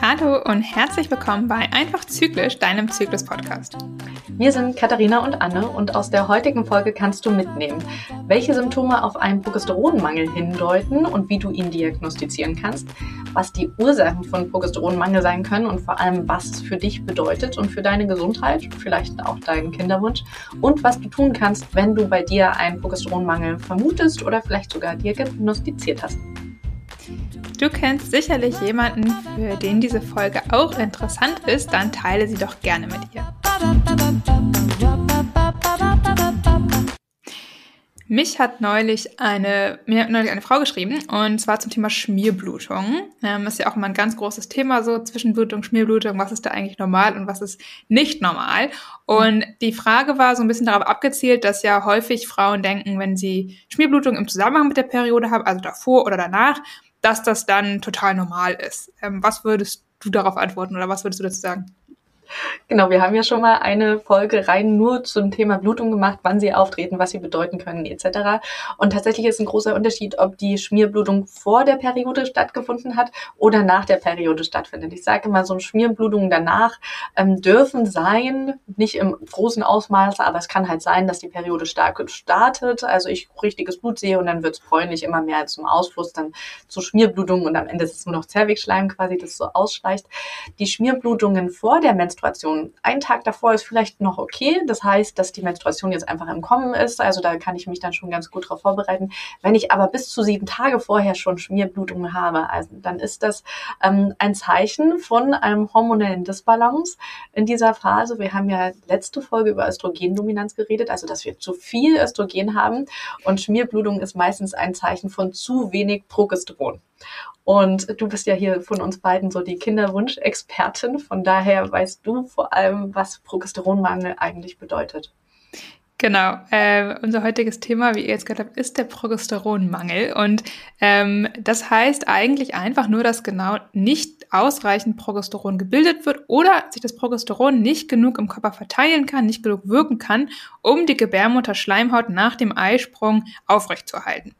Hallo und herzlich willkommen bei Einfach Zyklisch, deinem Zyklus-Podcast. Wir sind Katharina und Anne und aus der heutigen Folge kannst du mitnehmen, welche Symptome auf einen Progesteronmangel hindeuten und wie du ihn diagnostizieren kannst, was die Ursachen von Progesteronmangel sein können und vor allem, was es für dich bedeutet und für deine Gesundheit, vielleicht auch deinen Kinderwunsch und was du tun kannst, wenn du bei dir einen Progesteronmangel vermutest oder vielleicht sogar diagnostiziert hast. Du kennst sicherlich jemanden, für den diese Folge auch interessant ist, dann teile sie doch gerne mit ihr. Mich hat neulich eine, mir hat neulich eine Frau geschrieben und zwar zum Thema Schmierblutung. Ähm, ist ja auch immer ein ganz großes Thema so Zwischenblutung, Schmierblutung, was ist da eigentlich normal und was ist nicht normal. Und die Frage war so ein bisschen darauf abgezielt, dass ja häufig Frauen denken, wenn sie Schmierblutung im Zusammenhang mit der Periode haben, also davor oder danach, dass das dann total normal ist. Ähm, was würdest du darauf antworten oder was würdest du dazu sagen? Genau, wir haben ja schon mal eine Folge rein nur zum Thema Blutung gemacht, wann sie auftreten, was sie bedeuten können etc. Und tatsächlich ist ein großer Unterschied, ob die Schmierblutung vor der Periode stattgefunden hat oder nach der Periode stattfindet. Ich sage immer, so eine Schmierblutung danach ähm, dürfen sein, nicht im großen Ausmaß, aber es kann halt sein, dass die Periode stark startet, also ich richtiges Blut sehe und dann wird es bräunlich immer mehr zum Ausfluss, dann zu Schmierblutungen und am Ende ist es nur noch Zervixschleim quasi, das so ausschleicht. Die Schmierblutungen vor der Menstruation Menstruation. Ein Tag davor ist vielleicht noch okay. Das heißt, dass die Menstruation jetzt einfach im Kommen ist. Also da kann ich mich dann schon ganz gut darauf vorbereiten. Wenn ich aber bis zu sieben Tage vorher schon Schmierblutungen habe, also dann ist das ähm, ein Zeichen von einem hormonellen Disbalance in dieser Phase. Wir haben ja letzte Folge über Östrogendominanz geredet, also dass wir zu viel Östrogen haben. Und Schmierblutung ist meistens ein Zeichen von zu wenig Progesteron. Und du bist ja hier von uns beiden so die Kinderwunschexpertin. Von daher weißt du vor allem, was Progesteronmangel eigentlich bedeutet. Genau, äh, unser heutiges Thema, wie ihr jetzt gehört habt, ist der Progesteronmangel. Und ähm, das heißt eigentlich einfach nur, dass genau nicht ausreichend Progesteron gebildet wird oder sich das Progesteron nicht genug im Körper verteilen kann, nicht genug wirken kann, um die Gebärmutterschleimhaut nach dem Eisprung aufrechtzuerhalten.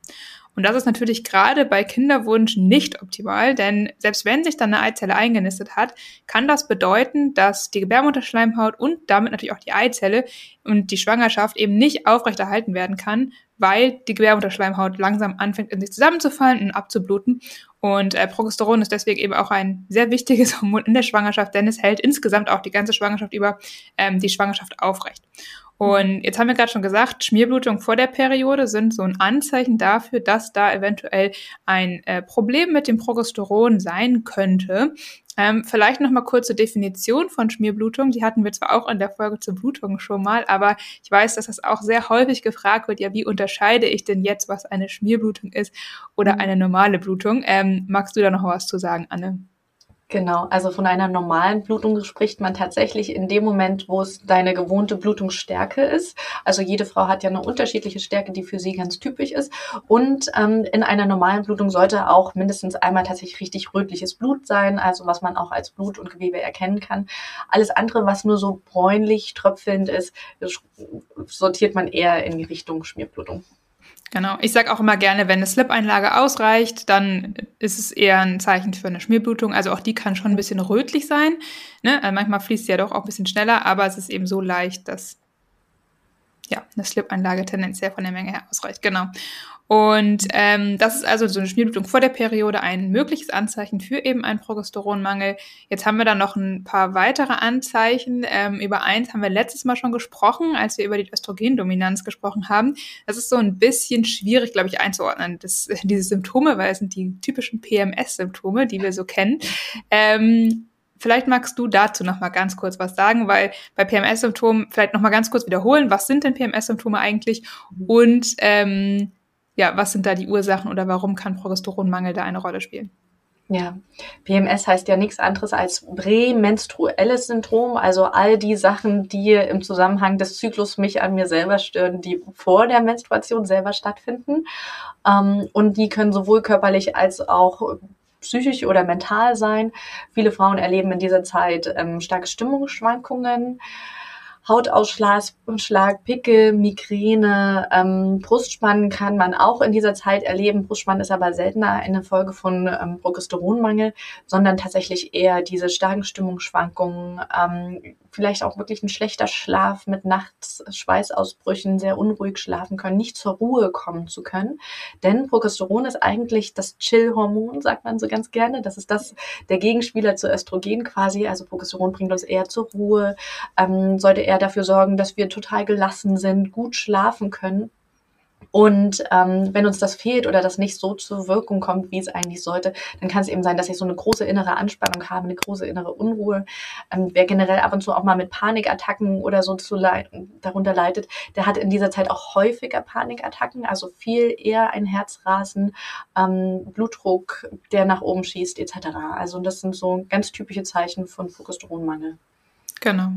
Und das ist natürlich gerade bei Kinderwunsch nicht optimal, denn selbst wenn sich dann eine Eizelle eingenistet hat, kann das bedeuten, dass die Gebärmutterschleimhaut und damit natürlich auch die Eizelle und die Schwangerschaft eben nicht aufrechterhalten werden kann, weil die Gebärmutterschleimhaut langsam anfängt, in sich zusammenzufallen und abzubluten. Und äh, Progesteron ist deswegen eben auch ein sehr wichtiges Hormon in der Schwangerschaft, denn es hält insgesamt auch die ganze Schwangerschaft über ähm, die Schwangerschaft aufrecht. Und jetzt haben wir gerade schon gesagt, Schmierblutung vor der Periode sind so ein Anzeichen dafür, dass da eventuell ein äh, Problem mit dem Progesteron sein könnte. Ähm, vielleicht noch mal kurze Definition von Schmierblutung. Die hatten wir zwar auch in der Folge zur Blutung schon mal, aber ich weiß, dass das auch sehr häufig gefragt wird. Ja, wie unterscheide ich denn jetzt, was eine Schmierblutung ist oder mhm. eine normale Blutung? Ähm, magst du da noch was zu sagen, Anne? Genau, also von einer normalen Blutung spricht man tatsächlich in dem Moment, wo es deine gewohnte Blutungsstärke ist. Also jede Frau hat ja eine unterschiedliche Stärke, die für sie ganz typisch ist. Und ähm, in einer normalen Blutung sollte auch mindestens einmal tatsächlich richtig rötliches Blut sein, also was man auch als Blut und Gewebe erkennen kann. Alles andere, was nur so bräunlich, tröpfelnd ist, sortiert man eher in die Richtung Schmierblutung. Genau. Ich sage auch immer gerne, wenn eine Slip-Einlage ausreicht, dann ist es eher ein Zeichen für eine Schmierblutung. Also auch die kann schon ein bisschen rötlich sein. Ne? Also manchmal fließt sie ja doch auch ein bisschen schneller, aber es ist eben so leicht, dass ja, eine Slip-Einlage tendenziell von der Menge her ausreicht. Genau. Und ähm, das ist also so eine Schmierblutung vor der Periode ein mögliches Anzeichen für eben einen Progesteronmangel. Jetzt haben wir dann noch ein paar weitere Anzeichen. Ähm, über eins haben wir letztes Mal schon gesprochen, als wir über die Östrogendominanz gesprochen haben. Das ist so ein bisschen schwierig, glaube ich, einzuordnen, das, diese Symptome, weil es sind die typischen PMS-Symptome, die wir so kennen. Ähm, Vielleicht magst du dazu noch mal ganz kurz was sagen, weil bei PMS-Symptomen vielleicht noch mal ganz kurz wiederholen, was sind denn PMS-Symptome eigentlich und ähm, ja, was sind da die Ursachen oder warum kann Progesteronmangel da eine Rolle spielen? Ja, PMS heißt ja nichts anderes als prämenstruelles Syndrom, also all die Sachen, die im Zusammenhang des Zyklus mich an mir selber stören, die vor der Menstruation selber stattfinden. Ähm, und die können sowohl körperlich als auch psychisch oder mental sein. Viele Frauen erleben in dieser Zeit ähm, starke Stimmungsschwankungen Hautausschlag, Pickel, Migräne, ähm, Brustspannen kann man auch in dieser Zeit erleben. Brustspannen ist aber seltener eine Folge von ähm, Progesteronmangel, sondern tatsächlich eher diese starken Stimmungsschwankungen, ähm, vielleicht auch wirklich ein schlechter Schlaf mit nachts Schweißausbrüchen, sehr unruhig schlafen können, nicht zur Ruhe kommen zu können. Denn Progesteron ist eigentlich das Chill-Hormon, sagt man so ganz gerne. Das ist das, der Gegenspieler zu Östrogen quasi. Also Progesteron bringt uns eher zur Ruhe, ähm, sollte eher dafür sorgen, dass wir total gelassen sind, gut schlafen können. Und ähm, wenn uns das fehlt oder das nicht so zur Wirkung kommt, wie es eigentlich sollte, dann kann es eben sein, dass ich so eine große innere Anspannung habe, eine große innere Unruhe. Ähm, wer generell ab und zu auch mal mit Panikattacken oder so zu leiden, darunter leidet, der hat in dieser Zeit auch häufiger Panikattacken, also viel eher ein Herzrasen, ähm, Blutdruck, der nach oben schießt etc. Also das sind so ganz typische Zeichen von Progesteronmangel. Genau.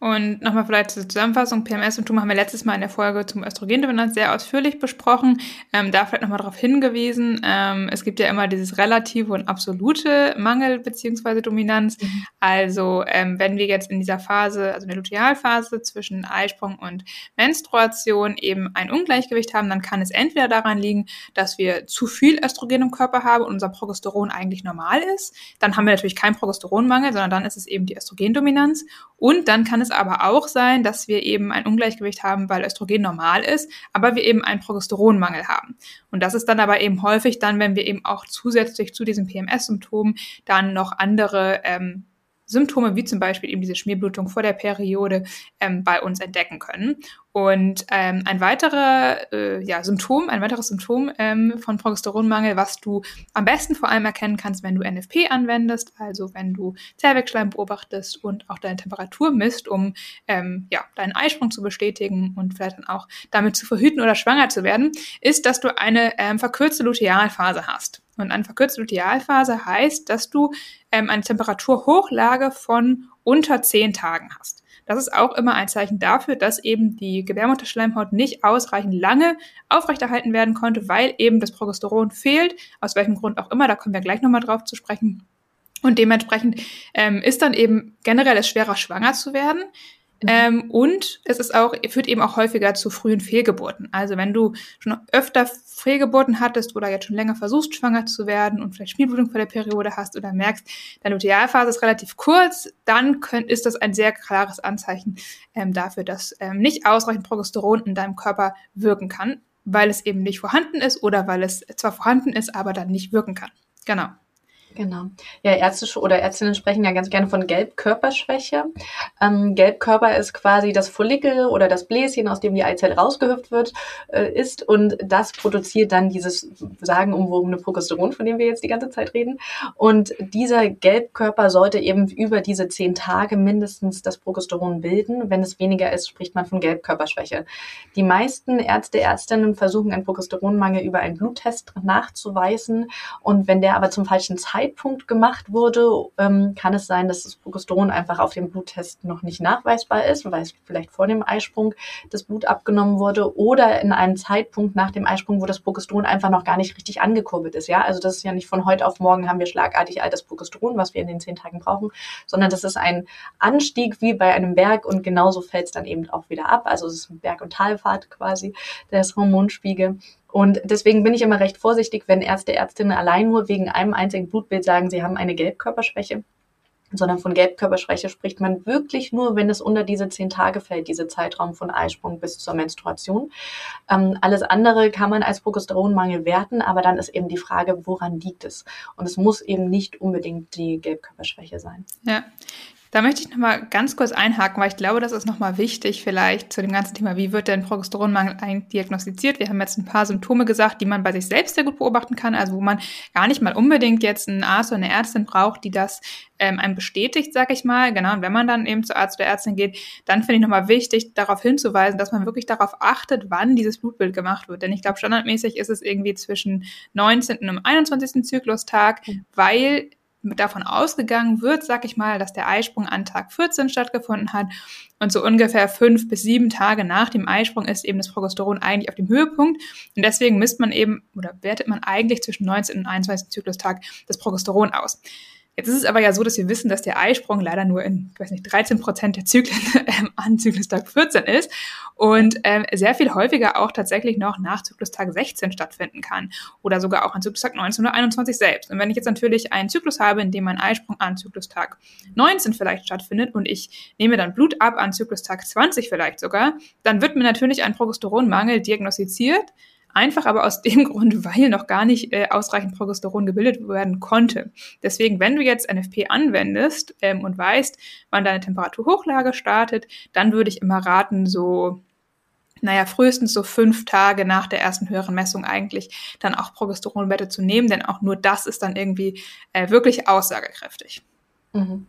Und nochmal vielleicht zur Zusammenfassung, PMS-Symptome haben wir letztes Mal in der Folge zum Östrogendominanz sehr ausführlich besprochen. Ähm, da vielleicht nochmal darauf hingewiesen, ähm, es gibt ja immer dieses relative und absolute Mangel beziehungsweise Dominanz. Mhm. Also ähm, wenn wir jetzt in dieser Phase, also in der Lutealphase zwischen Eisprung und Menstruation eben ein Ungleichgewicht haben, dann kann es entweder daran liegen, dass wir zu viel Östrogen im Körper haben und unser Progesteron eigentlich normal ist. Dann haben wir natürlich keinen Progesteronmangel, sondern dann ist es eben die Östrogendominanz. Und dann kann es aber auch sein, dass wir eben ein Ungleichgewicht haben, weil Östrogen normal ist, aber wir eben einen Progesteronmangel haben. Und das ist dann aber eben häufig dann, wenn wir eben auch zusätzlich zu diesen PMS-Symptomen dann noch andere ähm, Symptome wie zum Beispiel eben diese Schmierblutung vor der Periode ähm, bei uns entdecken können. Und ähm, ein weiterer äh, ja, Symptom, ein weiteres Symptom ähm, von Progesteronmangel, was du am besten vor allem erkennen kannst, wenn du NFP anwendest, also wenn du Zervixschleim beobachtest und auch deine Temperatur misst, um ähm, ja, deinen Eisprung zu bestätigen und vielleicht dann auch damit zu verhüten oder schwanger zu werden, ist, dass du eine ähm, verkürzte Lutealphase hast. Und eine verkürzte Lutealphase heißt, dass du ähm, eine Temperaturhochlage von unter 10 Tagen hast. Das ist auch immer ein Zeichen dafür, dass eben die Gebärmutterschleimhaut nicht ausreichend lange aufrechterhalten werden konnte, weil eben das Progesteron fehlt, aus welchem Grund auch immer, da kommen wir gleich nochmal drauf zu sprechen. Und dementsprechend ähm, ist dann eben generell es schwerer, schwanger zu werden. Mhm. Ähm, und es ist auch, führt eben auch häufiger zu frühen Fehlgeburten. Also wenn du schon öfter Fehlgeburten hattest oder jetzt schon länger versuchst, schwanger zu werden und vielleicht Schmierblutung vor der Periode hast oder merkst, deine Lutealphase ist relativ kurz, dann könnt, ist das ein sehr klares Anzeichen ähm, dafür, dass ähm, nicht ausreichend Progesteron in deinem Körper wirken kann, weil es eben nicht vorhanden ist oder weil es zwar vorhanden ist, aber dann nicht wirken kann. Genau. Genau. Ja, Ärzte oder Ärztinnen sprechen ja ganz gerne von Gelbkörperschwäche. Ähm, Gelbkörper ist quasi das Follikel oder das Bläschen, aus dem die Eizelle rausgehüpft wird, äh, ist und das produziert dann dieses sagenumwogene Progesteron, von dem wir jetzt die ganze Zeit reden. Und dieser Gelbkörper sollte eben über diese zehn Tage mindestens das Progesteron bilden. Wenn es weniger ist, spricht man von Gelbkörperschwäche. Die meisten Ärzte, Ärztinnen versuchen einen Progesteronmangel über einen Bluttest nachzuweisen und wenn der aber zum falschen Zeitpunkt Zeitpunkt gemacht wurde, ähm, kann es sein, dass das Progesteron einfach auf dem Bluttest noch nicht nachweisbar ist, weil es vielleicht vor dem Eisprung das Blut abgenommen wurde oder in einem Zeitpunkt nach dem Eisprung, wo das Progesteron einfach noch gar nicht richtig angekurbelt ist. Ja, also das ist ja nicht von heute auf morgen haben wir schlagartig all das Progesteron, was wir in den zehn Tagen brauchen, sondern das ist ein Anstieg wie bei einem Berg und genauso fällt es dann eben auch wieder ab. Also es ist ein Berg- und Talfahrt quasi des Hormonspiegel. Und deswegen bin ich immer recht vorsichtig, wenn Ärzte, Ärztinnen allein nur wegen einem einzigen Blutbild sagen, sie haben eine Gelbkörperschwäche sondern von Gelbkörperschwäche spricht man wirklich nur, wenn es unter diese zehn Tage fällt, diese Zeitraum von Eisprung bis zur Menstruation. Ähm, alles andere kann man als Progesteronmangel werten, aber dann ist eben die Frage, woran liegt es? Und es muss eben nicht unbedingt die Gelbkörperschwäche sein. Ja, da möchte ich nochmal ganz kurz einhaken, weil ich glaube, das ist nochmal wichtig vielleicht zu dem ganzen Thema, wie wird denn Progesteronmangel eigentlich diagnostiziert? Wir haben jetzt ein paar Symptome gesagt, die man bei sich selbst sehr gut beobachten kann, also wo man gar nicht mal unbedingt jetzt einen Arzt oder eine Ärztin braucht, die das ähm, einem bestätigt, sag ich mal. Genau, und wenn man dann eben zu Arzt oder Ärztin geht, dann finde ich nochmal wichtig, darauf hinzuweisen, dass man wirklich darauf achtet, wann dieses Blutbild gemacht wird. Denn ich glaube, standardmäßig ist es irgendwie zwischen 19. und 21. Zyklustag, mhm. weil davon ausgegangen wird, sag ich mal, dass der Eisprung an Tag 14 stattgefunden hat und so ungefähr fünf bis sieben Tage nach dem Eisprung ist eben das Progesteron eigentlich auf dem Höhepunkt und deswegen misst man eben oder wertet man eigentlich zwischen 19 und 21. Zyklustag das Progesteron aus. Jetzt ist es aber ja so, dass wir wissen, dass der Eisprung leider nur in, ich weiß nicht, 13 Prozent der Zyklen ähm, an Zyklustag 14 ist und ähm, sehr viel häufiger auch tatsächlich noch nach Zyklustag 16 stattfinden kann oder sogar auch an Zyklustag 19 oder 21 selbst. Und wenn ich jetzt natürlich einen Zyklus habe, in dem mein Eisprung an Zyklustag 19 vielleicht stattfindet und ich nehme dann Blut ab an Zyklustag 20 vielleicht sogar, dann wird mir natürlich ein Progesteronmangel diagnostiziert Einfach aber aus dem Grund, weil noch gar nicht äh, ausreichend Progesteron gebildet werden konnte. Deswegen, wenn du jetzt NFP anwendest ähm, und weißt, wann deine Temperaturhochlage startet, dann würde ich immer raten, so naja, frühestens so fünf Tage nach der ersten höheren Messung eigentlich dann auch Progesteronwerte zu nehmen, denn auch nur das ist dann irgendwie äh, wirklich aussagekräftig. Mhm.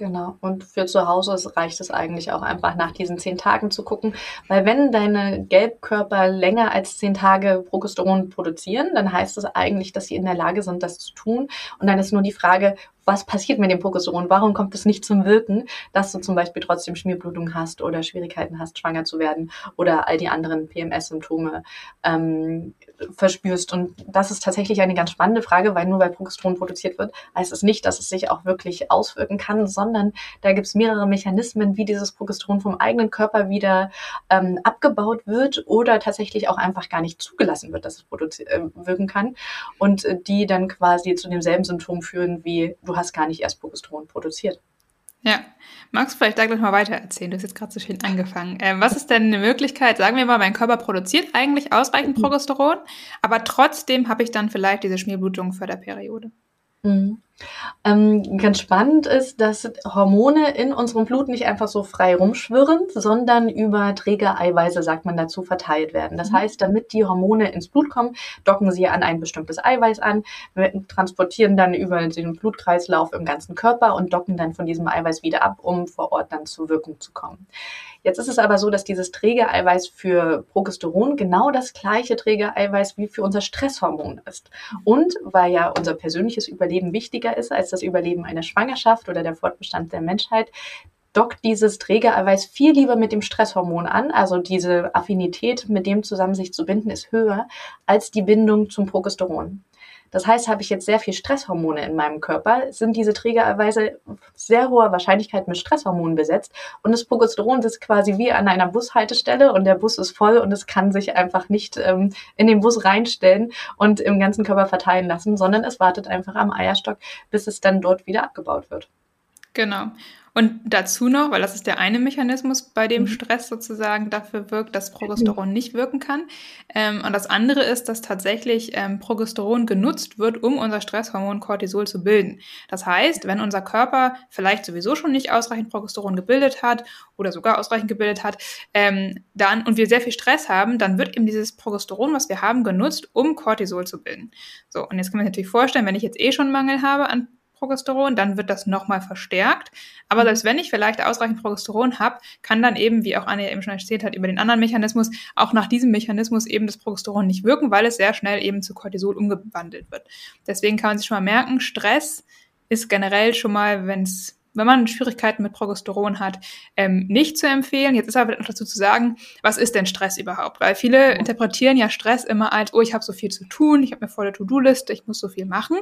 Genau. Und für zu Hause reicht es eigentlich auch einfach nach diesen zehn Tagen zu gucken, weil wenn deine Gelbkörper länger als zehn Tage Progesteron produzieren, dann heißt es eigentlich, dass sie in der Lage sind, das zu tun. Und dann ist nur die Frage, was passiert mit dem Progesteron? Warum kommt es nicht zum Wirken, dass du zum Beispiel trotzdem Schmierblutung hast oder Schwierigkeiten hast, schwanger zu werden oder all die anderen PMS-Symptome ähm, verspürst? Und das ist tatsächlich eine ganz spannende Frage, weil nur weil Progesteron produziert wird, heißt es nicht, dass es sich auch wirklich auswirken kann, sondern da gibt es mehrere Mechanismen, wie dieses Progesteron vom eigenen Körper wieder ähm, abgebaut wird oder tatsächlich auch einfach gar nicht zugelassen wird, dass es äh, wirken kann und äh, die dann quasi zu demselben Symptom führen wie du hast gar nicht erst Progesteron produziert. Ja, magst du vielleicht da gleich mal weiter erzählen? Du hast jetzt gerade so schön angefangen. Ähm, was ist denn eine Möglichkeit? Sagen wir mal, mein Körper produziert eigentlich ausreichend mhm. Progesteron, aber trotzdem habe ich dann vielleicht diese Schmierblutung vor der Periode. Mhm. Ähm, ganz spannend ist, dass Hormone in unserem Blut nicht einfach so frei rumschwirren, sondern über Trägereiweiße, sagt man dazu, verteilt werden. Das mhm. heißt, damit die Hormone ins Blut kommen, docken sie an ein bestimmtes Eiweiß an, transportieren dann über den Blutkreislauf im ganzen Körper und docken dann von diesem Eiweiß wieder ab, um vor Ort dann zur Wirkung zu kommen. Jetzt ist es aber so, dass dieses Trägereiweiß für Progesteron genau das gleiche Trägereiweiß wie für unser Stresshormon ist. Und weil ja unser persönliches Überleben wichtiger ist als das Überleben einer Schwangerschaft oder der Fortbestand der Menschheit, dockt dieses Trägereiweiß viel lieber mit dem Stresshormon an. Also diese Affinität, mit dem zusammen sich zu binden, ist höher als die Bindung zum Progesteron. Das heißt, habe ich jetzt sehr viel Stresshormone in meinem Körper, sind diese Trägererweise sehr hoher Wahrscheinlichkeit mit Stresshormonen besetzt und das Progesteron sitzt quasi wie an einer Bushaltestelle und der Bus ist voll und es kann sich einfach nicht ähm, in den Bus reinstellen und im ganzen Körper verteilen lassen, sondern es wartet einfach am Eierstock, bis es dann dort wieder abgebaut wird. Genau. Und dazu noch, weil das ist der eine Mechanismus, bei dem mhm. Stress sozusagen dafür wirkt, dass Progesteron nicht wirken kann. Ähm, und das andere ist, dass tatsächlich ähm, Progesteron genutzt wird, um unser Stresshormon Cortisol zu bilden. Das heißt, wenn unser Körper vielleicht sowieso schon nicht ausreichend Progesteron gebildet hat oder sogar ausreichend gebildet hat, ähm, dann und wir sehr viel Stress haben, dann wird eben dieses Progesteron, was wir haben, genutzt, um Cortisol zu bilden. So, und jetzt kann man sich natürlich vorstellen, wenn ich jetzt eh schon Mangel habe an Progesteron, dann wird das nochmal verstärkt. Aber mhm. selbst wenn ich vielleicht ausreichend Progesteron habe, kann dann eben, wie auch Anne eben schon erzählt hat, über den anderen Mechanismus, auch nach diesem Mechanismus eben das Progesteron nicht wirken, weil es sehr schnell eben zu Cortisol umgewandelt wird. Deswegen kann man sich schon mal merken, Stress ist generell schon mal, wenn es wenn man Schwierigkeiten mit Progesteron hat, ähm, nicht zu empfehlen. Jetzt ist aber noch dazu zu sagen, was ist denn Stress überhaupt? Weil viele interpretieren ja Stress immer als, oh, ich habe so viel zu tun, ich habe eine volle To-Do-Liste, ich muss so viel machen.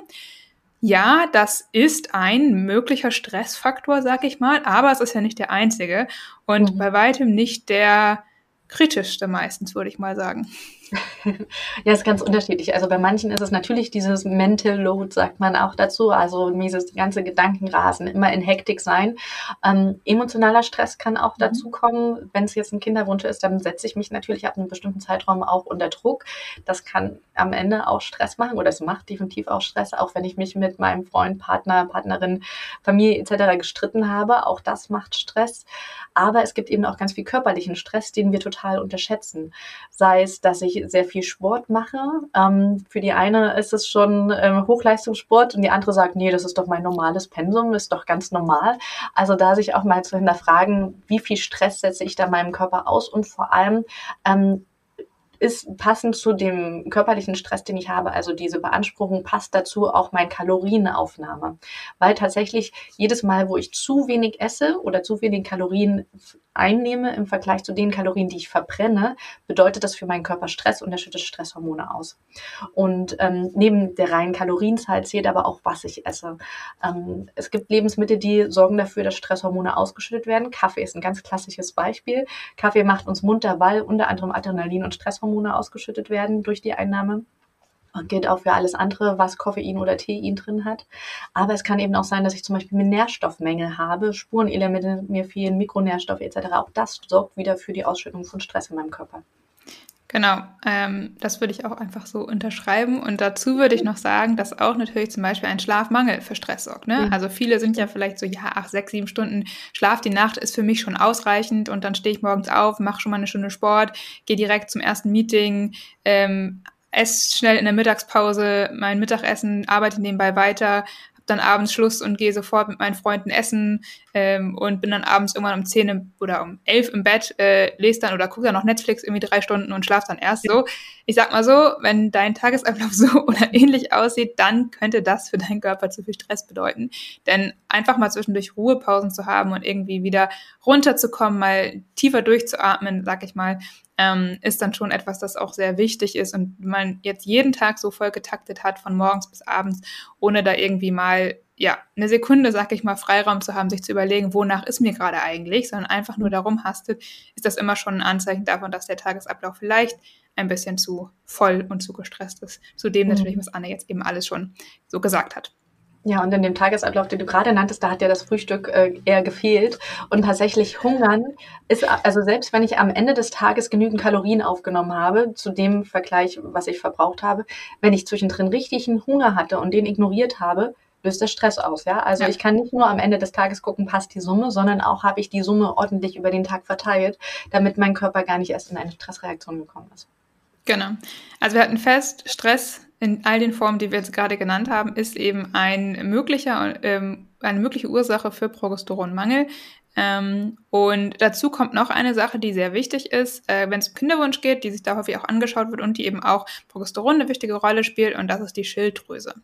Ja, das ist ein möglicher Stressfaktor, sag ich mal, aber es ist ja nicht der einzige und mhm. bei weitem nicht der kritischste meistens, würde ich mal sagen. ja, ist ganz unterschiedlich. Also bei manchen ist es natürlich dieses Mental Load, sagt man auch dazu, also dieses ganze Gedankenrasen, immer in Hektik sein. Ähm, emotionaler Stress kann auch mhm. dazu kommen. Wenn es jetzt ein Kinderwunsch ist, dann setze ich mich natürlich ab einem bestimmten Zeitraum auch unter Druck. Das kann am Ende auch Stress machen oder es macht definitiv auch Stress, auch wenn ich mich mit meinem Freund, Partner, Partnerin, Familie etc. gestritten habe. Auch das macht Stress. Aber es gibt eben auch ganz viel körperlichen Stress, den wir total unterschätzen. Sei es, dass ich sehr viel Sport mache. Ähm, für die eine ist es schon ähm, Hochleistungssport und die andere sagt, nee, das ist doch mein normales Pensum, ist doch ganz normal. Also da sich auch mal zu hinterfragen, wie viel Stress setze ich da meinem Körper aus und vor allem, ähm, ist passend zu dem körperlichen Stress, den ich habe, also diese Beanspruchung, passt dazu auch mein Kalorienaufnahme. Weil tatsächlich jedes Mal, wo ich zu wenig esse oder zu wenig Kalorien einnehme im Vergleich zu den Kalorien, die ich verbrenne, bedeutet das für meinen Körper Stress und er schüttet Stresshormone aus. Und ähm, neben der reinen Kalorienzahl zählt aber auch, was ich esse. Ähm, es gibt Lebensmittel, die sorgen dafür, dass Stresshormone ausgeschüttet werden. Kaffee ist ein ganz klassisches Beispiel. Kaffee macht uns munter, weil unter anderem Adrenalin und Stresshormone ausgeschüttet werden durch die Einnahme. Und gilt auch für alles andere, was Koffein oder Tein drin hat. Aber es kann eben auch sein, dass ich zum Beispiel eine Nährstoffmängel habe, Spurenelemente mir fehlen, Mikronährstoffe etc. Auch das sorgt wieder für die Ausschüttung von Stress in meinem Körper. Genau, ähm, das würde ich auch einfach so unterschreiben. Und dazu würde ich noch sagen, dass auch natürlich zum Beispiel ein Schlafmangel für Stress sorgt. Ne? Mhm. Also viele sind ja vielleicht so, ja, ach, sechs, sieben Stunden Schlaf die Nacht ist für mich schon ausreichend und dann stehe ich morgens auf, mache schon mal eine Stunde Sport, gehe direkt zum ersten Meeting, ähm, esse schnell in der Mittagspause mein Mittagessen, arbeite nebenbei weiter, dann abends Schluss und gehe sofort mit meinen Freunden essen ähm, und bin dann abends irgendwann um 10 oder um 11 im Bett, äh, lese dann oder gucke dann noch Netflix irgendwie drei Stunden und schlafe dann erst so. Ich sag mal so, wenn dein Tagesablauf so oder ähnlich aussieht, dann könnte das für deinen Körper zu viel Stress bedeuten. Denn einfach mal zwischendurch Ruhepausen zu haben und irgendwie wieder runterzukommen, mal tiefer durchzuatmen, sag ich mal, ähm, ist dann schon etwas, das auch sehr wichtig ist und man jetzt jeden Tag so voll getaktet hat, von morgens bis abends, ohne da irgendwie mal ja, eine Sekunde, sag ich mal, Freiraum zu haben, sich zu überlegen, wonach ist mir gerade eigentlich, sondern einfach nur darum hastet, ist das immer schon ein Anzeichen davon, dass der Tagesablauf vielleicht ein bisschen zu voll und zu gestresst ist. Zudem mhm. natürlich, was Anne jetzt eben alles schon so gesagt hat. Ja, und in dem Tagesablauf, den du gerade nanntest, da hat ja das Frühstück äh, eher gefehlt. Und tatsächlich hungern ist, also selbst wenn ich am Ende des Tages genügend Kalorien aufgenommen habe, zu dem Vergleich, was ich verbraucht habe, wenn ich zwischendrin richtig einen Hunger hatte und den ignoriert habe, löst das Stress aus, ja. Also ja. ich kann nicht nur am Ende des Tages gucken, passt die Summe, sondern auch habe ich die Summe ordentlich über den Tag verteilt, damit mein Körper gar nicht erst in eine Stressreaktion gekommen ist. Genau. Also wir hatten fest, Stress in all den Formen, die wir jetzt gerade genannt haben, ist eben ein möglicher, ähm, eine mögliche Ursache für Progesteronmangel. Ähm, und dazu kommt noch eine Sache, die sehr wichtig ist, äh, wenn es um Kinderwunsch geht, die sich da häufig auch angeschaut wird und die eben auch Progesteron eine wichtige Rolle spielt, und das ist die Schilddrüse.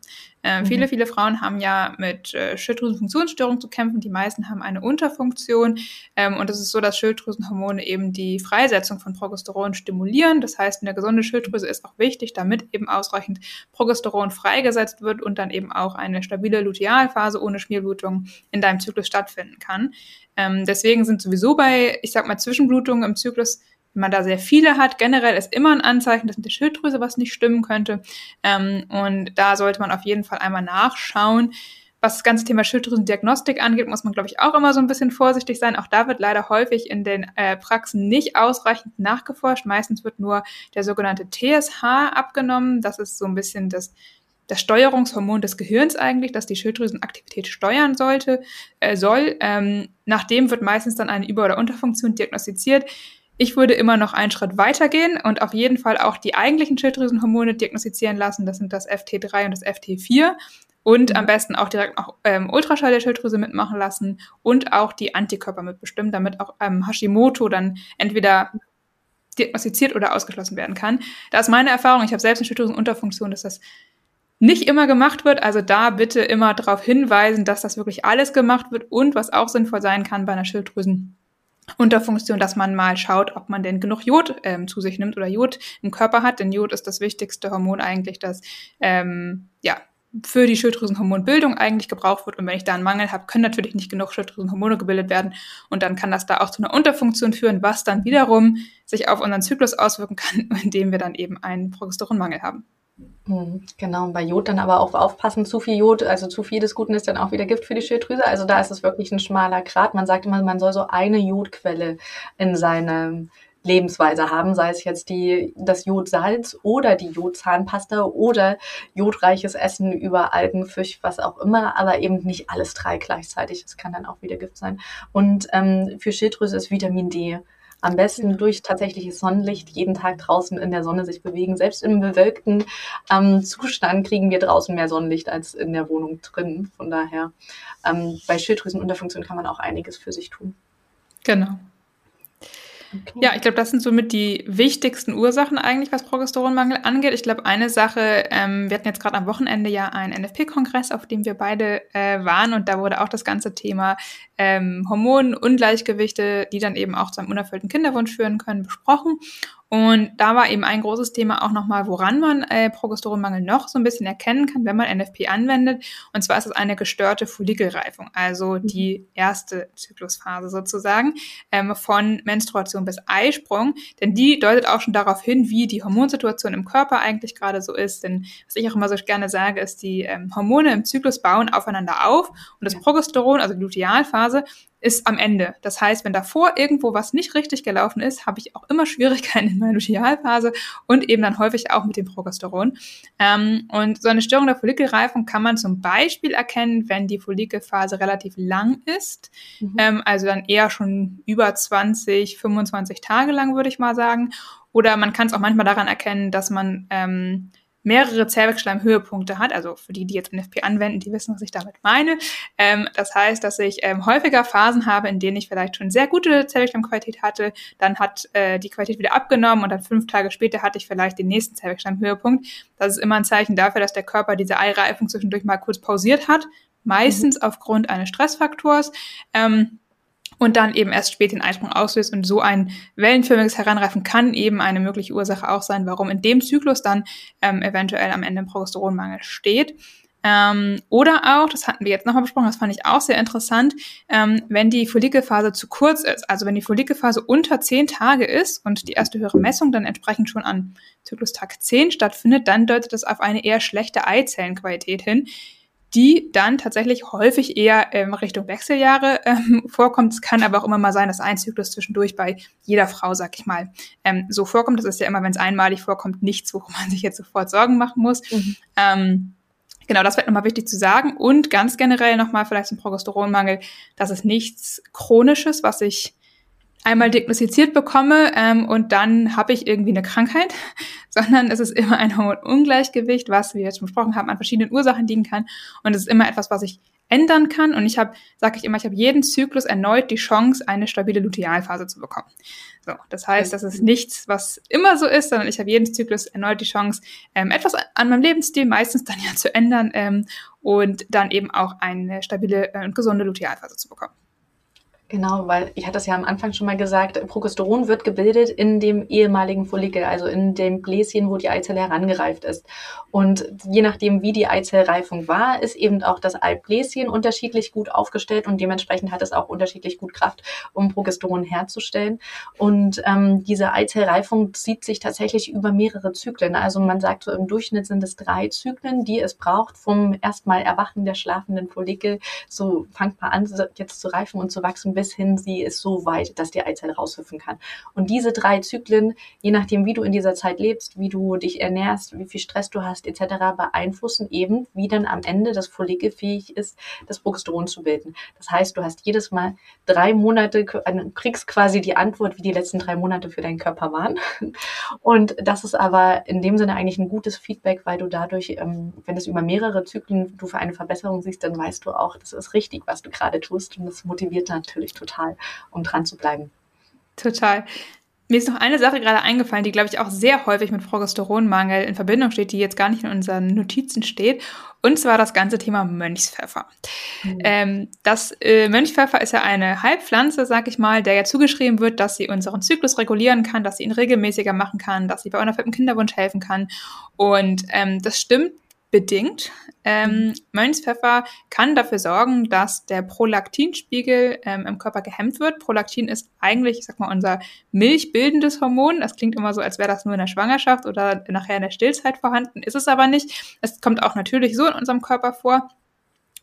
Äh, mhm. Viele, viele Frauen haben ja mit äh, Schilddrüsenfunktionsstörungen zu kämpfen. Die meisten haben eine Unterfunktion. Ähm, und es ist so, dass Schilddrüsenhormone eben die Freisetzung von Progesteron stimulieren. Das heißt, eine gesunde Schilddrüse ist auch wichtig, damit eben ausreichend Progesteron freigesetzt wird und dann eben auch eine stabile Lutealphase ohne Schmierblutung in deinem Zyklus stattfinden kann. Ähm, deswegen sind sowieso bei, ich sag mal, Zwischenblutungen im Zyklus, wenn man da sehr viele hat, generell ist immer ein Anzeichen, dass mit der Schilddrüse was nicht stimmen könnte. Ähm, und da sollte man auf jeden Fall einmal nachschauen. Was das ganze Thema Schilddrüsendiagnostik angeht, muss man, glaube ich, auch immer so ein bisschen vorsichtig sein. Auch da wird leider häufig in den äh, Praxen nicht ausreichend nachgeforscht. Meistens wird nur der sogenannte TSH abgenommen. Das ist so ein bisschen das das Steuerungshormon des Gehirns eigentlich, das die Schilddrüsenaktivität steuern sollte, äh, soll. Ähm, nachdem wird meistens dann eine Über- oder Unterfunktion diagnostiziert. Ich würde immer noch einen Schritt weitergehen und auf jeden Fall auch die eigentlichen Schilddrüsenhormone diagnostizieren lassen. Das sind das FT3 und das FT4. Und mhm. am besten auch direkt noch ähm, Ultraschall der Schilddrüse mitmachen lassen und auch die Antikörper mitbestimmen, damit auch ähm, Hashimoto dann entweder diagnostiziert oder ausgeschlossen werden kann. Da ist meine Erfahrung, ich habe selbst eine Schilddrüsenunterfunktion, dass das nicht immer gemacht wird. Also da bitte immer darauf hinweisen, dass das wirklich alles gemacht wird und was auch sinnvoll sein kann bei einer Schilddrüsenunterfunktion, dass man mal schaut, ob man denn genug Jod ähm, zu sich nimmt oder Jod im Körper hat. Denn Jod ist das wichtigste Hormon eigentlich, das ähm, ja für die Schilddrüsenhormonbildung eigentlich gebraucht wird. Und wenn ich da einen Mangel habe, können natürlich nicht genug Schilddrüsenhormone gebildet werden. Und dann kann das da auch zu einer Unterfunktion führen, was dann wiederum sich auf unseren Zyklus auswirken kann, indem wir dann eben einen Progesteronmangel haben. Hm, genau, bei Jod dann aber auch aufpassen, zu viel Jod, also zu viel des Guten ist dann auch wieder Gift für die Schilddrüse. Also da ist es wirklich ein schmaler Grat. Man sagt immer, man soll so eine Jodquelle in seiner Lebensweise haben, sei es jetzt die, das Jodsalz oder die Jodzahnpasta oder jodreiches Essen über Algen, Fisch, was auch immer, aber eben nicht alles drei gleichzeitig. Das kann dann auch wieder Gift sein. Und ähm, für Schilddrüse ist Vitamin D am besten durch tatsächliches Sonnenlicht jeden Tag draußen in der Sonne sich bewegen. Selbst im bewölkten ähm, Zustand kriegen wir draußen mehr Sonnenlicht als in der Wohnung drin. Von daher, ähm, bei Schilddrüsenunterfunktion kann man auch einiges für sich tun. Genau. Ja, ich glaube, das sind somit die wichtigsten Ursachen eigentlich, was Progesteronmangel angeht. Ich glaube, eine Sache, ähm, wir hatten jetzt gerade am Wochenende ja einen NFP-Kongress, auf dem wir beide äh, waren und da wurde auch das ganze Thema ähm, Hormonungleichgewichte, die dann eben auch zu einem unerfüllten Kinderwunsch führen können, besprochen. Und da war eben ein großes Thema auch nochmal, woran man äh, Progesteronmangel noch so ein bisschen erkennen kann, wenn man NFP anwendet. Und zwar ist es eine gestörte Follikelreifung, also mhm. die erste Zyklusphase sozusagen ähm, von Menstruation bis Eisprung. Denn die deutet auch schon darauf hin, wie die Hormonsituation im Körper eigentlich gerade so ist. Denn was ich auch immer so gerne sage, ist, die ähm, Hormone im Zyklus bauen aufeinander auf und das Progesteron, also die Lutealphase, ist am Ende. Das heißt, wenn davor irgendwo was nicht richtig gelaufen ist, habe ich auch immer Schwierigkeiten in meiner Lutealphase und eben dann häufig auch mit dem Progesteron. Ähm, und so eine Störung der Follikelreifung kann man zum Beispiel erkennen, wenn die Follikelphase relativ lang ist, mhm. ähm, also dann eher schon über 20, 25 Tage lang, würde ich mal sagen. Oder man kann es auch manchmal daran erkennen, dass man ähm, mehrere Zervixschleimhöhepunkte hat. Also für die, die jetzt NFP anwenden, die wissen, was ich damit meine. Ähm, das heißt, dass ich ähm, häufiger Phasen habe, in denen ich vielleicht schon sehr gute Zervixschleimqualität hatte, dann hat äh, die Qualität wieder abgenommen und dann fünf Tage später hatte ich vielleicht den nächsten Zervixschleimhöhepunkt. Das ist immer ein Zeichen dafür, dass der Körper diese Eireifung zwischendurch mal kurz pausiert hat, meistens mhm. aufgrund eines Stressfaktors. Ähm, und dann eben erst spät den Eisprung auslöst. Und so ein wellenförmiges Heranreifen kann eben eine mögliche Ursache auch sein, warum in dem Zyklus dann ähm, eventuell am Ende ein Progesteronmangel steht. Ähm, oder auch, das hatten wir jetzt nochmal besprochen, das fand ich auch sehr interessant, ähm, wenn die Follikelphase zu kurz ist, also wenn die Follikelphase unter zehn Tage ist und die erste höhere Messung dann entsprechend schon an Zyklustag 10 stattfindet, dann deutet das auf eine eher schlechte Eizellenqualität hin, die dann tatsächlich häufig eher ähm, Richtung Wechseljahre ähm, vorkommt. Es kann aber auch immer mal sein, dass ein Zyklus zwischendurch bei jeder Frau, sag ich mal, ähm, so vorkommt. Das ist ja immer, wenn es einmalig vorkommt, nichts, worum man sich jetzt sofort Sorgen machen muss. Mhm. Ähm, Genau, das wird nochmal wichtig zu sagen. Und ganz generell nochmal vielleicht zum Progesteronmangel, das ist nichts Chronisches, was ich einmal diagnostiziert bekomme ähm, und dann habe ich irgendwie eine Krankheit, sondern es ist immer ein Hormonungleichgewicht, was wir jetzt schon besprochen haben, an verschiedenen Ursachen liegen kann. Und es ist immer etwas, was ich ändern kann. Und ich habe, sage ich immer, ich habe jeden Zyklus erneut die Chance, eine stabile Lutealphase zu bekommen. So, das heißt, das ist nichts, was immer so ist, sondern ich habe jeden Zyklus erneut die Chance, ähm, etwas an meinem Lebensstil meistens dann ja zu ändern ähm, und dann eben auch eine stabile äh, und gesunde Lutealphase zu bekommen. Genau, weil ich hatte es ja am Anfang schon mal gesagt, Progesteron wird gebildet in dem ehemaligen Follikel, also in dem Bläschen, wo die Eizelle herangereift ist. Und je nachdem, wie die Eizellreifung war, ist eben auch das Eibläschen unterschiedlich gut aufgestellt und dementsprechend hat es auch unterschiedlich gut Kraft, um Progesteron herzustellen. Und ähm, diese Eizellreifung zieht sich tatsächlich über mehrere Zyklen. Also man sagt so im Durchschnitt sind es drei Zyklen, die es braucht vom erstmal Erwachen der schlafenden Follikel. So fangt mal an, jetzt zu reifen und zu wachsen, bis hin sie ist so weit, dass die Eizelle raushüpfen kann. Und diese drei Zyklen, je nachdem, wie du in dieser Zeit lebst, wie du dich ernährst, wie viel Stress du hast, etc., beeinflussen eben, wie dann am Ende das Follikel fähig ist, das Progesteron zu bilden. Das heißt, du hast jedes Mal drei Monate, also kriegst quasi die Antwort, wie die letzten drei Monate für deinen Körper waren. Und das ist aber in dem Sinne eigentlich ein gutes Feedback, weil du dadurch, ähm, wenn es über mehrere Zyklen du für eine Verbesserung siehst, dann weißt du auch, das ist richtig, was du gerade tust. Und das motiviert natürlich total, um dran zu bleiben. Total. Mir ist noch eine Sache gerade eingefallen, die, glaube ich, auch sehr häufig mit Progesteronmangel in Verbindung steht, die jetzt gar nicht in unseren Notizen steht. Und zwar das ganze Thema Mönchspfeffer. Mhm. Ähm, das äh, Mönchspfeffer ist ja eine Heilpflanze, sag ich mal, der ja zugeschrieben wird, dass sie unseren Zyklus regulieren kann, dass sie ihn regelmäßiger machen kann, dass sie bei unerfülltem Kinderwunsch helfen kann. Und ähm, das stimmt bedingt. Ähm, mhm. Mönchspfeffer kann dafür sorgen, dass der Prolaktinspiegel ähm, im Körper gehemmt wird. Prolaktin ist eigentlich, ich sag mal, unser milchbildendes Hormon. Das klingt immer so, als wäre das nur in der Schwangerschaft oder nachher in der Stillzeit vorhanden. Ist es aber nicht. Es kommt auch natürlich so in unserem Körper vor.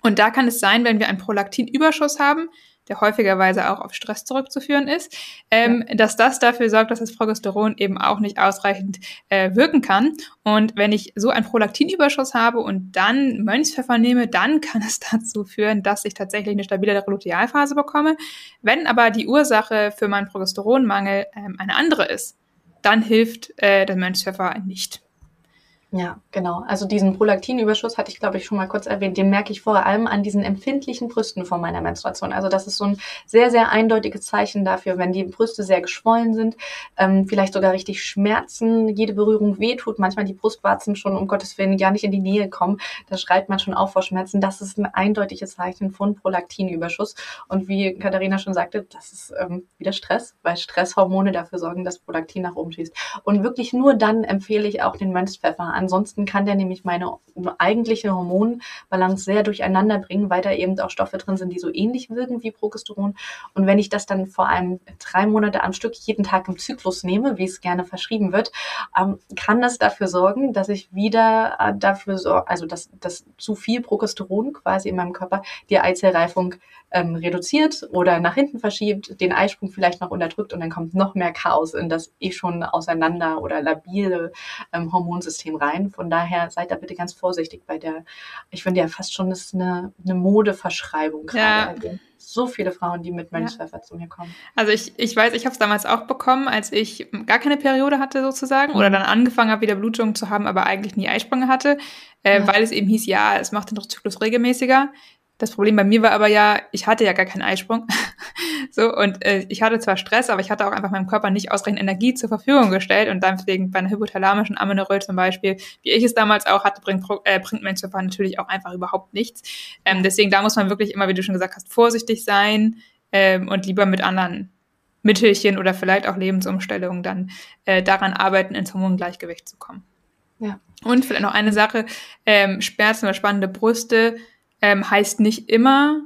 Und da kann es sein, wenn wir einen Prolaktinüberschuss haben, der häufigerweise auch auf Stress zurückzuführen ist, ähm, ja. dass das dafür sorgt, dass das Progesteron eben auch nicht ausreichend äh, wirken kann. Und wenn ich so einen Prolaktinüberschuss habe und dann Mönchspfeffer nehme, dann kann es dazu führen, dass ich tatsächlich eine stabile Lutealphase bekomme. Wenn aber die Ursache für meinen Progesteronmangel ähm, eine andere ist, dann hilft äh, der Mönchspfeffer nicht. Ja, genau. Also diesen Prolaktinüberschuss hatte ich, glaube ich, schon mal kurz erwähnt. Den merke ich vor allem an diesen empfindlichen Brüsten vor meiner Menstruation. Also das ist so ein sehr, sehr eindeutiges Zeichen dafür, wenn die Brüste sehr geschwollen sind, ähm, vielleicht sogar richtig schmerzen, jede Berührung wehtut, manchmal die Brustwarzen schon um Gottes Willen gar nicht in die Nähe kommen. Da schreit man schon auf vor Schmerzen. Das ist ein eindeutiges Zeichen von Prolaktinüberschuss. Und wie Katharina schon sagte, das ist ähm, wieder Stress, weil Stresshormone dafür sorgen, dass Prolaktin nach oben schießt. Und wirklich nur dann empfehle ich auch den Mönchspfeffer an Ansonsten kann der nämlich meine eigentliche Hormonbalance sehr durcheinander bringen, weil da eben auch Stoffe drin sind, die so ähnlich wirken wie Progesteron. Und wenn ich das dann vor allem drei Monate am Stück jeden Tag im Zyklus nehme, wie es gerne verschrieben wird, ähm, kann das dafür sorgen, dass ich wieder äh, dafür sorge, also dass, dass zu viel Progesteron quasi in meinem Körper die Eizellreifung ähm, reduziert oder nach hinten verschiebt, den Eisprung vielleicht noch unterdrückt und dann kommt noch mehr Chaos in das eh schon auseinander oder labile ähm, Hormonsystem rein. Von daher seid da bitte ganz vorsichtig bei der, ich finde ja fast schon, das ist eine, eine Modeverschreibung gerade. Ja. Also so viele Frauen, die mit Mönchspfeffer ja. zu mir kommen. Also ich, ich weiß, ich habe es damals auch bekommen, als ich gar keine Periode hatte sozusagen mhm. oder dann angefangen habe, wieder Blutungen zu haben, aber eigentlich nie Eisprünge hatte, äh, ja. weil es eben hieß, ja, es macht den Zyklus regelmäßiger. Das Problem bei mir war aber ja, ich hatte ja gar keinen Eisprung. so, und äh, ich hatte zwar Stress, aber ich hatte auch einfach meinem Körper nicht ausreichend Energie zur Verfügung gestellt und deswegen bei einer hypothalamischen Amenorrhoe zum Beispiel, wie ich es damals auch hatte, bringt, äh, bringt Menstruation natürlich auch einfach überhaupt nichts. Ähm, deswegen da muss man wirklich immer, wie du schon gesagt hast, vorsichtig sein ähm, und lieber mit anderen Mittelchen oder vielleicht auch Lebensumstellungen dann äh, daran arbeiten, ins Hormongleichgewicht zu kommen. Ja. Und vielleicht noch eine Sache, ähm, Schmerzen oder spannende Brüste ähm, heißt nicht immer,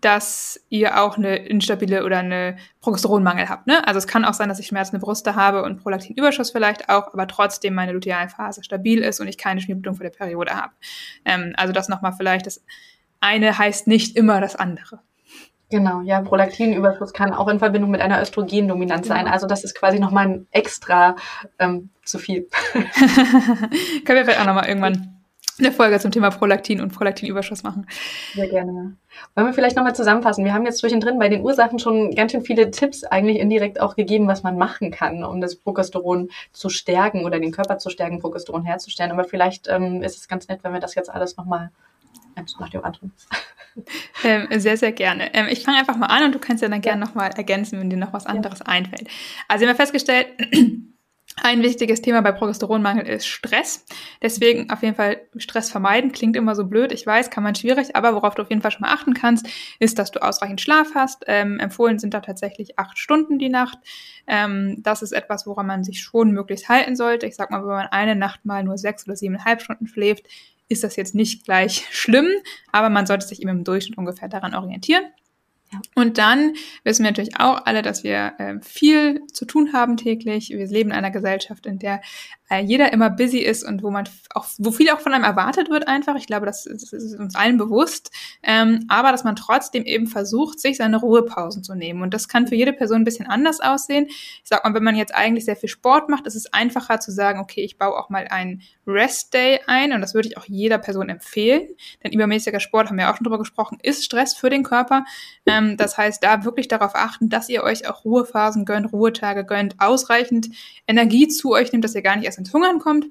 dass ihr auch eine instabile oder eine Progesteronmangel habt. Ne? Also es kann auch sein, dass ich schmerzende Brüste habe und Prolaktinüberschuss vielleicht auch, aber trotzdem meine Lutealphase stabil ist und ich keine Schmierblutung vor der Periode habe. Ähm, also das nochmal vielleicht, das eine heißt nicht immer das andere. Genau, ja, Prolaktinüberschuss kann auch in Verbindung mit einer Östrogendominanz sein. Genau. Also das ist quasi nochmal ein extra ähm, zu viel. Können wir vielleicht auch nochmal irgendwann eine Folge zum Thema Prolaktin und Prolaktinüberschuss machen. Sehr gerne. Wollen wir vielleicht nochmal zusammenfassen? Wir haben jetzt zwischendrin bei den Ursachen schon ganz schön viele Tipps eigentlich indirekt auch gegeben, was man machen kann, um das Progesteron zu stärken oder den Körper zu stärken, Progesteron herzustellen. Aber vielleicht ähm, ist es ganz nett, wenn wir das jetzt alles nochmal nach dem anderen. Ähm, sehr, sehr gerne. Ähm, ich fange einfach mal an und du kannst ja dann gerne nochmal ergänzen, wenn dir noch was anderes ja. einfällt. Also wir haben festgestellt, ein wichtiges Thema bei Progesteronmangel ist Stress. Deswegen auf jeden Fall Stress vermeiden. Klingt immer so blöd, ich weiß, kann man schwierig, aber worauf du auf jeden Fall schon mal achten kannst, ist, dass du ausreichend Schlaf hast. Ähm, empfohlen sind da tatsächlich acht Stunden die Nacht. Ähm, das ist etwas, woran man sich schon möglichst halten sollte. Ich sag mal, wenn man eine Nacht mal nur sechs oder siebeneinhalb Stunden schläft, ist das jetzt nicht gleich schlimm, aber man sollte sich eben im Durchschnitt ungefähr daran orientieren. Und dann wissen wir natürlich auch alle, dass wir äh, viel zu tun haben täglich. Wir leben in einer Gesellschaft, in der äh, jeder immer busy ist und wo man auch, wo viel auch von einem erwartet wird einfach. Ich glaube, das ist, ist uns allen bewusst. Ähm, aber dass man trotzdem eben versucht, sich seine Ruhepausen zu nehmen. Und das kann für jede Person ein bisschen anders aussehen. Ich sag mal, wenn man jetzt eigentlich sehr viel Sport macht, ist es einfacher zu sagen, okay, ich baue auch mal einen Rest Day ein. Und das würde ich auch jeder Person empfehlen. Denn übermäßiger Sport, haben wir auch schon drüber gesprochen, ist Stress für den Körper. Ähm, das heißt, da wirklich darauf achten, dass ihr euch auch Ruhephasen gönnt, Ruhetage gönnt, ausreichend Energie zu euch nehmt, dass ihr gar nicht erst erst ins Hungern kommt.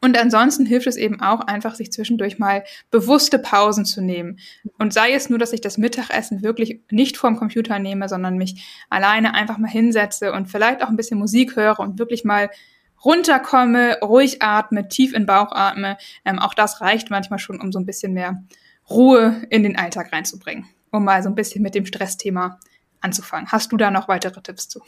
Und ansonsten hilft es eben auch einfach, sich zwischendurch mal bewusste Pausen zu nehmen. Und sei es nur, dass ich das Mittagessen wirklich nicht vorm Computer nehme, sondern mich alleine einfach mal hinsetze und vielleicht auch ein bisschen Musik höre und wirklich mal runterkomme, ruhig atme, tief in den Bauch atme. Ähm, auch das reicht manchmal schon, um so ein bisschen mehr Ruhe in den Alltag reinzubringen, um mal so ein bisschen mit dem Stressthema anzufangen. Hast du da noch weitere Tipps zu?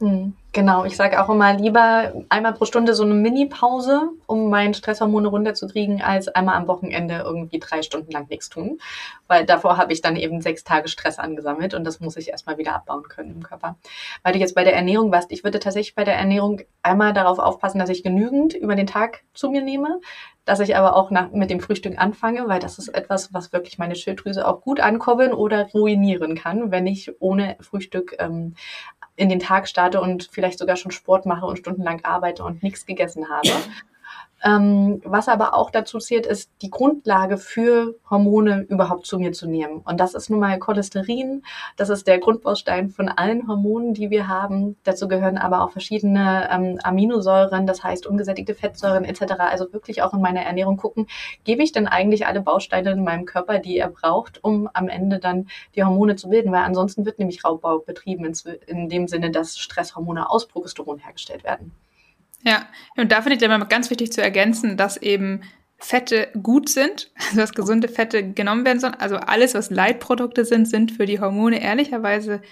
Mhm. Genau, ich sage auch immer lieber einmal pro Stunde so eine Mini-Pause, um meine Stresshormone runterzukriegen, als einmal am Wochenende irgendwie drei Stunden lang nichts tun. Weil davor habe ich dann eben sechs Tage Stress angesammelt und das muss ich erstmal wieder abbauen können im Körper. Weil du jetzt bei der Ernährung warst, ich würde tatsächlich bei der Ernährung einmal darauf aufpassen, dass ich genügend über den Tag zu mir nehme, dass ich aber auch nach, mit dem Frühstück anfange, weil das ist etwas, was wirklich meine Schilddrüse auch gut ankurbeln oder ruinieren kann, wenn ich ohne Frühstück ähm, in den Tag starte und vielleicht sogar schon Sport mache und stundenlang arbeite und nichts gegessen habe. Ähm, was aber auch dazu zählt, ist die Grundlage für Hormone überhaupt zu mir zu nehmen. Und das ist nun mal Cholesterin. Das ist der Grundbaustein von allen Hormonen, die wir haben. Dazu gehören aber auch verschiedene ähm, Aminosäuren, das heißt ungesättigte Fettsäuren etc. Also wirklich auch in meiner Ernährung gucken, gebe ich denn eigentlich alle Bausteine in meinem Körper, die er braucht, um am Ende dann die Hormone zu bilden, weil ansonsten wird nämlich Raubbau betrieben in, in dem Sinne, dass Stresshormone aus Progesteron hergestellt werden. Ja, und da finde ich immer ganz wichtig zu ergänzen, dass eben Fette gut sind, also dass gesunde Fette genommen werden sollen. Also alles, was Leitprodukte sind, sind für die Hormone ehrlicherweise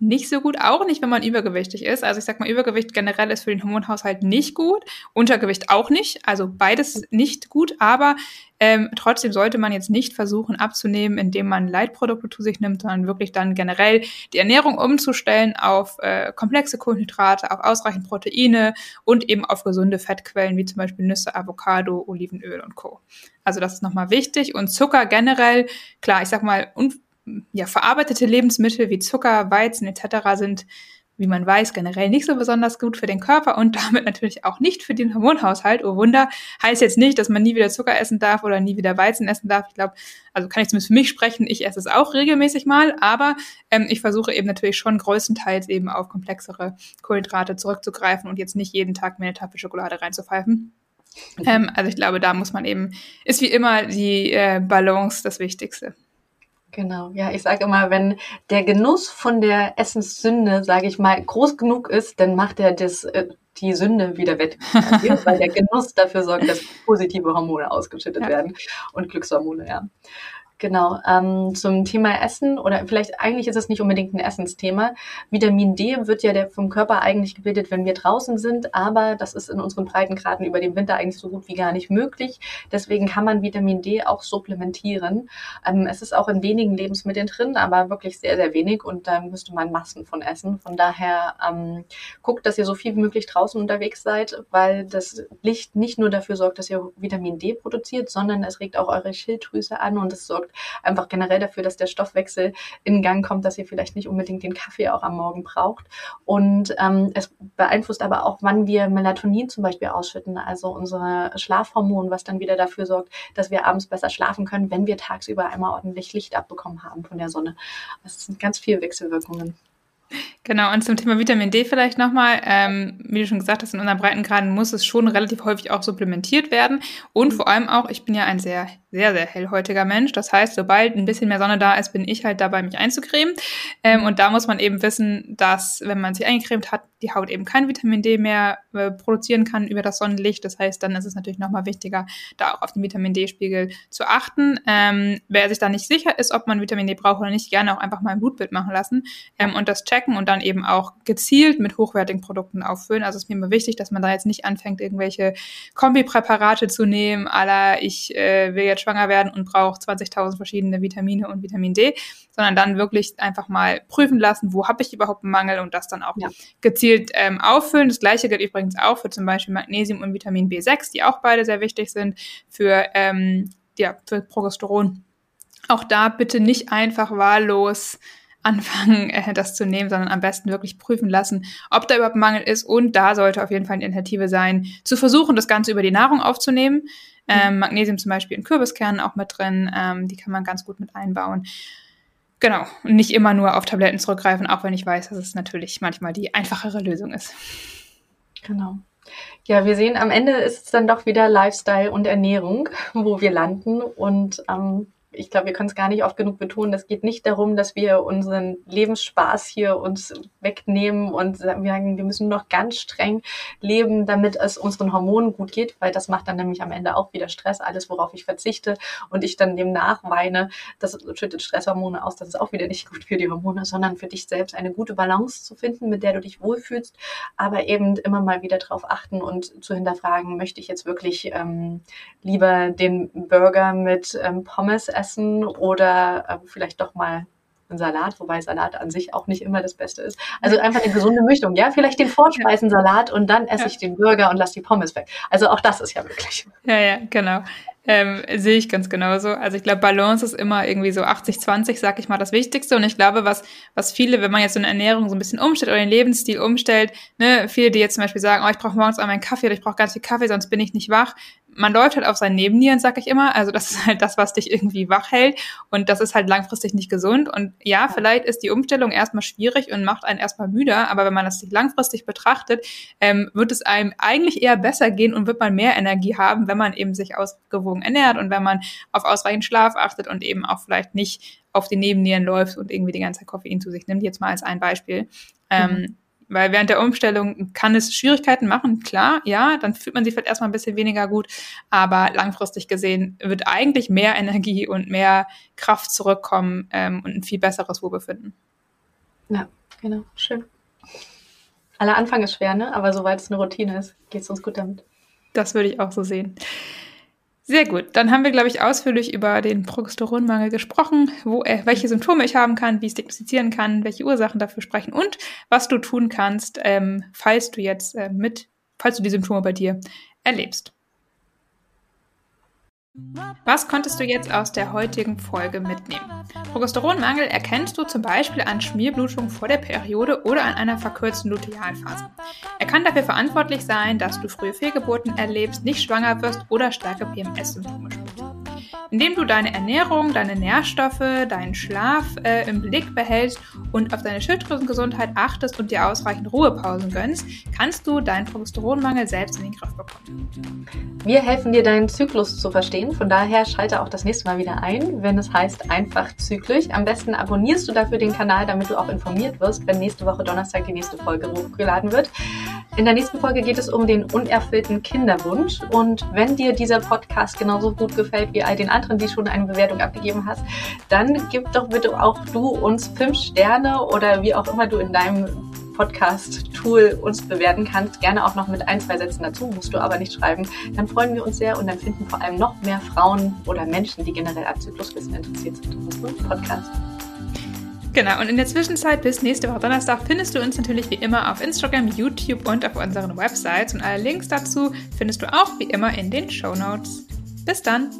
nicht so gut, auch nicht, wenn man übergewichtig ist. Also ich sag mal, Übergewicht generell ist für den Hormonhaushalt nicht gut, Untergewicht auch nicht, also beides nicht gut, aber ähm, trotzdem sollte man jetzt nicht versuchen abzunehmen, indem man Leitprodukte zu sich nimmt, sondern wirklich dann generell die Ernährung umzustellen auf äh, komplexe Kohlenhydrate, auf ausreichend Proteine und eben auf gesunde Fettquellen wie zum Beispiel Nüsse, Avocado, Olivenöl und Co. Also das ist nochmal wichtig und Zucker generell, klar, ich sag mal, ja, verarbeitete Lebensmittel wie Zucker, Weizen etc. sind, wie man weiß, generell nicht so besonders gut für den Körper und damit natürlich auch nicht für den Hormonhaushalt. Oh Wunder, heißt jetzt nicht, dass man nie wieder Zucker essen darf oder nie wieder Weizen essen darf. Ich glaube, also kann ich zumindest für mich sprechen, ich esse es auch regelmäßig mal, aber ähm, ich versuche eben natürlich schon größtenteils eben auf komplexere Kohlenhydrate zurückzugreifen und jetzt nicht jeden Tag mir eine Tafel Schokolade reinzupfeifen. Ähm, also ich glaube, da muss man eben, ist wie immer die äh, Balance das Wichtigste. Genau, ja, ich sage immer, wenn der Genuss von der Essenssünde, sage ich mal, groß genug ist, dann macht er das, äh, die Sünde wieder wett, weil der Genuss dafür sorgt, dass positive Hormone ausgeschüttet ja. werden und Glückshormone, ja. Genau, ähm, zum Thema Essen oder vielleicht eigentlich ist es nicht unbedingt ein Essensthema. Vitamin D wird ja der, vom Körper eigentlich gebildet, wenn wir draußen sind, aber das ist in unseren Breitengraden über den Winter eigentlich so gut wie gar nicht möglich. Deswegen kann man Vitamin D auch supplementieren. Ähm, es ist auch in wenigen Lebensmitteln drin, aber wirklich sehr, sehr wenig und da müsste man Massen von essen. Von daher ähm, guckt, dass ihr so viel wie möglich draußen unterwegs seid, weil das Licht nicht nur dafür sorgt, dass ihr Vitamin D produziert, sondern es regt auch eure Schilddrüse an und es sorgt einfach generell dafür, dass der Stoffwechsel in Gang kommt, dass ihr vielleicht nicht unbedingt den Kaffee auch am Morgen braucht. Und ähm, es beeinflusst aber auch, wann wir Melatonin zum Beispiel ausschütten, also unser Schlafhormon, was dann wieder dafür sorgt, dass wir abends besser schlafen können, wenn wir tagsüber einmal ordentlich Licht abbekommen haben von der Sonne. Das sind ganz viele Wechselwirkungen. Genau, und zum Thema Vitamin D vielleicht nochmal. Ähm, wie du schon gesagt hast, in unseren Breitengraden muss es schon relativ häufig auch supplementiert werden. Und vor allem auch, ich bin ja ein sehr sehr, sehr hellhäutiger Mensch. Das heißt, sobald ein bisschen mehr Sonne da ist, bin ich halt dabei, mich einzucremen. Ähm, und da muss man eben wissen, dass, wenn man sich eingecremt hat, die Haut eben kein Vitamin D mehr äh, produzieren kann über das Sonnenlicht. Das heißt, dann ist es natürlich nochmal wichtiger, da auch auf den Vitamin D-Spiegel zu achten. Ähm, wer sich da nicht sicher ist, ob man Vitamin D braucht oder nicht, gerne auch einfach mal ein Blutbild machen lassen ähm, und das checken und dann eben auch gezielt mit hochwertigen Produkten auffüllen. Also es ist mir immer wichtig, dass man da jetzt nicht anfängt, irgendwelche Kombipräparate zu nehmen, aller ich äh, will jetzt schwanger werden und braucht 20.000 verschiedene Vitamine und Vitamin D, sondern dann wirklich einfach mal prüfen lassen, wo habe ich überhaupt einen Mangel und das dann auch ja. gezielt ähm, auffüllen. Das gleiche gilt übrigens auch für zum Beispiel Magnesium und Vitamin B6, die auch beide sehr wichtig sind für, ähm, ja, für Progesteron. Auch da bitte nicht einfach wahllos anfangen, äh, das zu nehmen, sondern am besten wirklich prüfen lassen, ob da überhaupt Mangel ist. Und da sollte auf jeden Fall eine Alternative sein, zu versuchen, das Ganze über die Nahrung aufzunehmen. Ähm, Magnesium zum Beispiel in Kürbiskernen auch mit drin, ähm, die kann man ganz gut mit einbauen. Genau, und nicht immer nur auf Tabletten zurückgreifen, auch wenn ich weiß, dass es natürlich manchmal die einfachere Lösung ist. Genau. Ja, wir sehen, am Ende ist es dann doch wieder Lifestyle und Ernährung, wo wir landen. Und ähm, ich glaube, wir können es gar nicht oft genug betonen. Es geht nicht darum, dass wir unseren Lebensspaß hier uns wegnehmen und sagen, wir müssen noch ganz streng leben, damit es unseren Hormonen gut geht, weil das macht dann nämlich am Ende auch wieder Stress. Alles, worauf ich verzichte und ich dann dem nachweine, das schüttet Stresshormone aus. Das ist auch wieder nicht gut für die Hormone, sondern für dich selbst eine gute Balance zu finden, mit der du dich wohlfühlst, aber eben immer mal wieder darauf achten und zu hinterfragen, möchte ich jetzt wirklich ähm, lieber den Burger mit ähm, Pommes essen oder äh, vielleicht doch mal einen Salat, wobei Salat an sich auch nicht immer das Beste ist. Also einfach eine gesunde Mischung, ja? Vielleicht den Vorspeisensalat und dann esse ja. ich den Burger und lasse die Pommes weg. Also auch das ist ja möglich. Ja, ja, genau. Ähm, sehe ich ganz genauso. Also ich glaube, Balance ist immer irgendwie so 80-20, sag ich mal, das Wichtigste. Und ich glaube, was, was viele, wenn man jetzt so eine Ernährung so ein bisschen umstellt oder den Lebensstil umstellt, ne, viele, die jetzt zum Beispiel sagen, oh, ich brauche morgens einmal einen Kaffee oder ich brauche ganz viel Kaffee, sonst bin ich nicht wach. Man läuft halt auf seinen Nebennieren, sag ich immer. Also das ist halt das, was dich irgendwie wach hält. Und das ist halt langfristig nicht gesund. Und ja, vielleicht ist die Umstellung erstmal schwierig und macht einen erstmal müder. Aber wenn man das sich langfristig betrachtet, ähm, wird es einem eigentlich eher besser gehen und wird man mehr Energie haben, wenn man eben sich ausgewogen ernährt und wenn man auf ausreichend Schlaf achtet und eben auch vielleicht nicht auf die Nebennieren läuft und irgendwie die ganze Zeit Koffein zu sich nimmt. Jetzt mal als ein Beispiel. Ähm, mhm. Weil während der Umstellung kann es Schwierigkeiten machen, klar, ja, dann fühlt man sich vielleicht erstmal ein bisschen weniger gut, aber langfristig gesehen wird eigentlich mehr Energie und mehr Kraft zurückkommen ähm, und ein viel besseres Wohlbefinden. Ja, genau, schön. Aller Anfang ist schwer, ne? Aber sobald es eine Routine ist, geht es uns gut damit. Das würde ich auch so sehen. Sehr gut. Dann haben wir, glaube ich, ausführlich über den Progesteronmangel gesprochen, wo er, welche Symptome ich haben kann, wie ich es diagnostizieren kann, welche Ursachen dafür sprechen und was du tun kannst, ähm, falls du jetzt äh, mit, falls du die Symptome bei dir erlebst. Was konntest du jetzt aus der heutigen Folge mitnehmen? Progesteronmangel erkennst du zum Beispiel an Schmierblutung vor der Periode oder an einer verkürzten Lutealphase. Er kann dafür verantwortlich sein, dass du frühe Fehlgeburten erlebst, nicht schwanger wirst oder starke PMS-Symptome spürst. Indem du deine Ernährung, deine Nährstoffe, deinen Schlaf äh, im Blick behältst und auf deine Schilddrüsengesundheit achtest und dir ausreichend Ruhepausen gönnst, kannst du deinen Progesteronmangel selbst in den Griff bekommen. Wir helfen dir, deinen Zyklus zu verstehen. Von daher schalte auch das nächste Mal wieder ein, wenn es heißt einfach zyklisch. Am besten abonnierst du dafür den Kanal, damit du auch informiert wirst, wenn nächste Woche Donnerstag die nächste Folge hochgeladen wird. In der nächsten Folge geht es um den unerfüllten Kinderwunsch. Und wenn dir dieser Podcast genauso gut gefällt wie all den anderen, die schon eine Bewertung abgegeben hast, dann gib doch bitte auch du uns fünf Sterne oder wie auch immer du in deinem Podcast-Tool uns bewerten kannst. Gerne auch noch mit ein, zwei Sätzen dazu, musst du aber nicht schreiben. Dann freuen wir uns sehr und dann finden vor allem noch mehr Frauen oder Menschen, die generell ab Zykluswissen interessiert sind, unseren Podcast. Genau, und in der Zwischenzeit bis nächste Woche Donnerstag findest du uns natürlich wie immer auf Instagram, YouTube und auf unseren Websites. Und alle Links dazu findest du auch wie immer in den Show Notes. Bis dann!